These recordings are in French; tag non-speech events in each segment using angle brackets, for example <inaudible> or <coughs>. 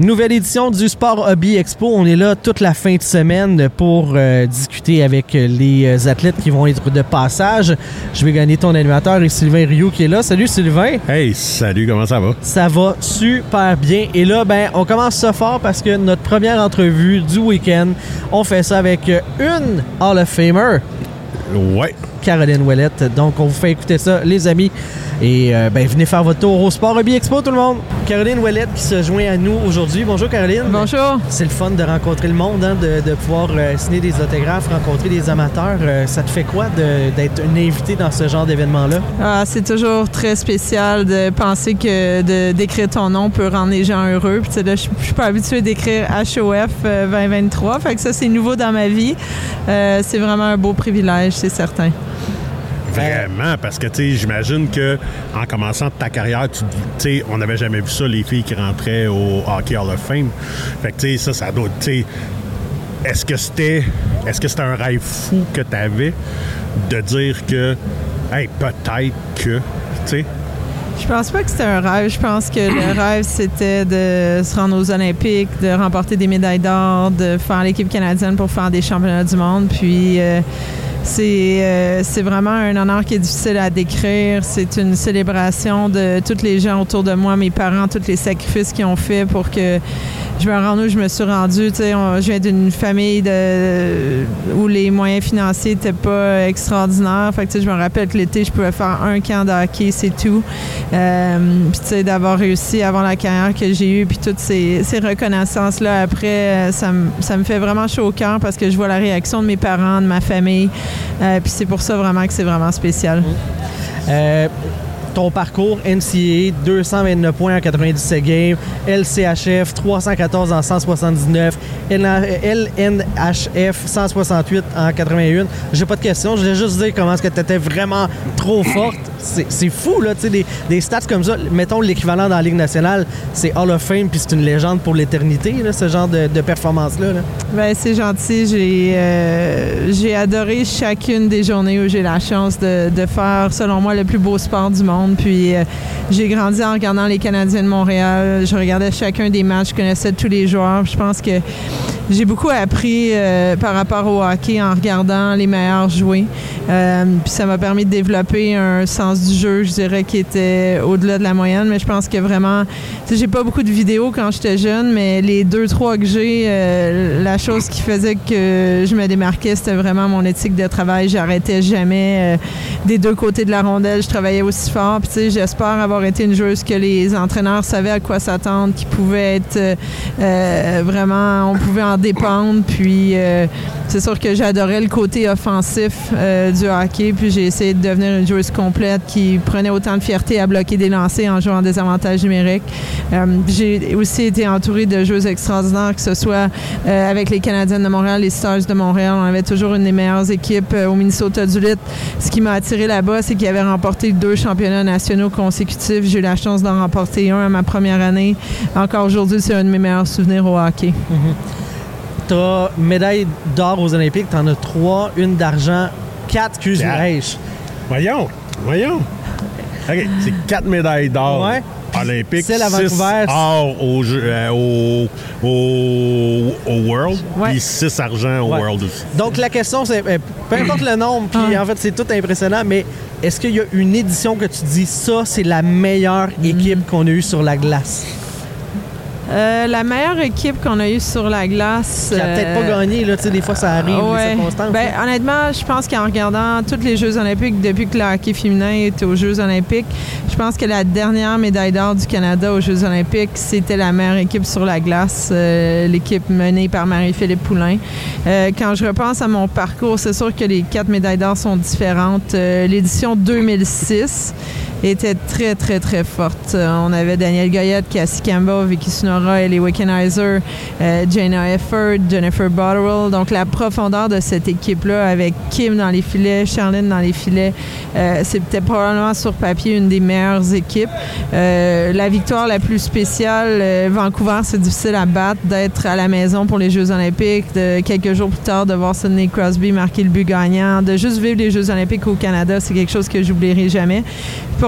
Nouvelle édition du Sport Hobby Expo. On est là toute la fin de semaine pour euh, discuter avec les athlètes qui vont être de passage. Je vais gagner ton animateur et Sylvain Rio qui est là. Salut Sylvain. Hey, salut, comment ça va? Ça va super bien. Et là, ben, on commence ça fort parce que notre première entrevue du week-end, on fait ça avec une Hall of Famer. Ouais. Caroline Ouellette. Donc, on vous fait écouter ça, les amis. Et euh, ben, venez faire votre tour au Sport Hobby Expo, tout le monde. Caroline Ouellette qui se joint à nous aujourd'hui. Bonjour, Caroline. Bonjour. C'est le fun de rencontrer le monde, hein, de, de, pouvoir euh, signer des autographes, rencontrer des amateurs. Euh, ça te fait quoi d'être une invitée dans ce genre d'événement-là? Ah, c'est toujours très spécial de penser que d'écrire ton nom peut rendre les gens heureux. Puis, là, je suis pas habituée d'écrire HOF 2023. Fait que ça, c'est nouveau dans ma vie. c'est vraiment un beau privilège, c'est certain. Vraiment, parce que, tu sais, j'imagine que en commençant ta carrière, tu sais, on n'avait jamais vu ça, les filles qui rentraient au Hockey Hall of Fame. Fait que, tu sais, ça, ça doit, tu sais, est-ce que c'était, est-ce que c'était un rêve fou que tu avais de dire que, hey, peut-être que, tu sais, je pense pas que c'était un rêve. Je pense que le <coughs> rêve, c'était de se rendre aux Olympiques, de remporter des médailles d'or, de faire l'équipe canadienne pour faire des championnats du monde. Puis, euh, euh, c'est vraiment un honneur qui est difficile à décrire. C'est une célébration de tous les gens autour de moi, mes parents, tous les sacrifices qu'ils ont fait pour que je me rende où? Je me suis rendue. je viens d'une famille où les moyens financiers n'étaient pas extraordinaires. Fait je me rappelle que l'été, je pouvais faire un camp de hockey, c'est tout. Euh, d'avoir réussi avant la carrière que j'ai eue, puis toutes ces, reconnaissances-là après, euh, ça, me fait vraiment chaud au cœur parce que je vois la réaction de mes parents, de ma famille. Euh, puis c'est pour ça vraiment que c'est vraiment spécial. Ton parcours NCAA, 229 points en 97 games, LCHF, 314 en 179, LNHF, 168 en 81. J'ai pas de questions, je voulais juste dire comment est-ce que tu étais vraiment trop forte. C'est fou, là, tu sais, des, stats comme ça. Mettons l'équivalent dans la Ligue nationale, c'est Hall of Fame, puis c'est une légende pour l'éternité, ce genre de, performance-là. Ben, c'est gentil. Euh, j'ai adoré chacune des journées où j'ai la chance de, de faire, selon moi, le plus beau sport du monde puis euh, j'ai grandi en regardant les Canadiens de Montréal. Je regardais chacun des matchs, je connaissais tous les joueurs. Je pense que j'ai beaucoup appris euh, par rapport au hockey en regardant les meilleurs jouer. Euh, puis ça m'a permis de développer un sens du jeu, je dirais, qui était au-delà de la moyenne. Mais je pense que vraiment, j'ai pas beaucoup de vidéos quand j'étais jeune, mais les deux, trois que j'ai, euh, la chose qui faisait que je me démarquais, c'était vraiment mon éthique de travail. J'arrêtais jamais des deux côtés de la rondelle. Je travaillais aussi fort. Puis tu sais, j'espère avoir été une joueuse que les entraîneurs savaient à quoi s'attendre, qui pouvait être vraiment, on pouvait en dépendre. Puis euh, c'est sûr que j'adorais le côté offensif euh, du hockey. Puis j'ai essayé de devenir une joueuse complète qui prenait autant de fierté à bloquer des lancers en jouant des avantages numériques. Euh, j'ai aussi été entourée de joueuses extraordinaires, que ce soit avec les Canadiennes de Montréal, les Stars de Montréal. On avait toujours une des meilleures équipes au Minnesota du Lit. Ce qui m'a attiré là-bas, c'est qu'ils avaient remporté deux championnats nationaux consécutifs. J'ai eu la chance d'en remporter un à ma première année. Encore aujourd'hui, c'est un de mes meilleurs souvenirs au hockey. Mm-hmm tu médaille d'or aux Olympiques, tu en as trois, une d'argent, quatre cuisses Voyons, voyons. OK, c'est quatre médailles d'or. Ouais. Olympiques, c'est la Vancouver. or au, euh, au, au, World, puis six argent au World aussi. Donc la question, c'est euh, peu importe le nombre, puis en fait, c'est tout impressionnant, mais est-ce qu'il y a une édition que tu dis ça, c'est la meilleure équipe qu'on a eue sur la glace? Euh, la meilleure équipe qu'on a eue sur la glace. Qui a peut-être pas euh, gagné, là, tu sais, des fois ça arrive, ouais. les Ben, honnêtement, je pense qu'en regardant tous les Jeux Olympiques depuis que le hockey féminin est aux Jeux Olympiques, je pense que la dernière médaille d'or du Canada aux Jeux Olympiques, c'était la meilleure équipe sur la glace, euh, l'équipe menée par Marie-Philippe Poulain. quand je repense à mon parcours, c'est sûr que les quatre médailles d'or sont différentes. L'édition 2006, était très, très, très forte. On avait Daniel Goyette, Cassie Campbell, Vicky Sunora, Ellie Wickenheiser, euh, Jana Efford, Jennifer Botterill. Donc, la profondeur de cette équipe-là avec Kim dans les filets, Charlene dans les filets, euh, c'était probablement sur papier une des meilleures équipes. Euh, la victoire la plus spéciale, euh, Vancouver, c'est difficile à battre, d'être à la maison pour les Jeux olympiques, de quelques jours plus tard, de voir Sidney Crosby marquer le but gagnant, de juste vivre les Jeux olympiques au Canada, c'est quelque chose que j'oublierai jamais.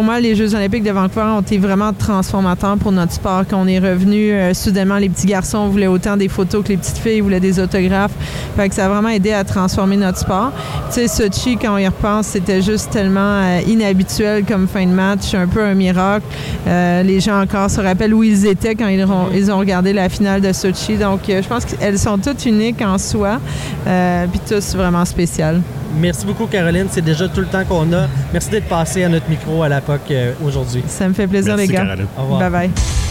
Pour moi, les Jeux olympiques de Vancouver ont été vraiment transformateurs pour notre sport. Quand on est revenu, euh, soudainement, les petits garçons voulaient autant des photos que les petites filles voulaient des autographes. Ça a vraiment aidé à transformer notre sport. Tu sais, Sochi, quand on y repense, c'était juste tellement euh, inhabituel comme fin de match, un peu un miracle. Euh, les gens encore se rappellent où ils étaient quand ils ont, ils ont regardé la finale de Sochi. Donc, je pense qu'elles sont toutes uniques en soi, puis tous vraiment spéciales. Merci beaucoup, Caroline. C'est déjà tout le temps qu'on a. Merci d'être passé à notre micro à la POC aujourd'hui. Ça me fait plaisir, Merci, les gars. Caroline. Au revoir. Bye bye.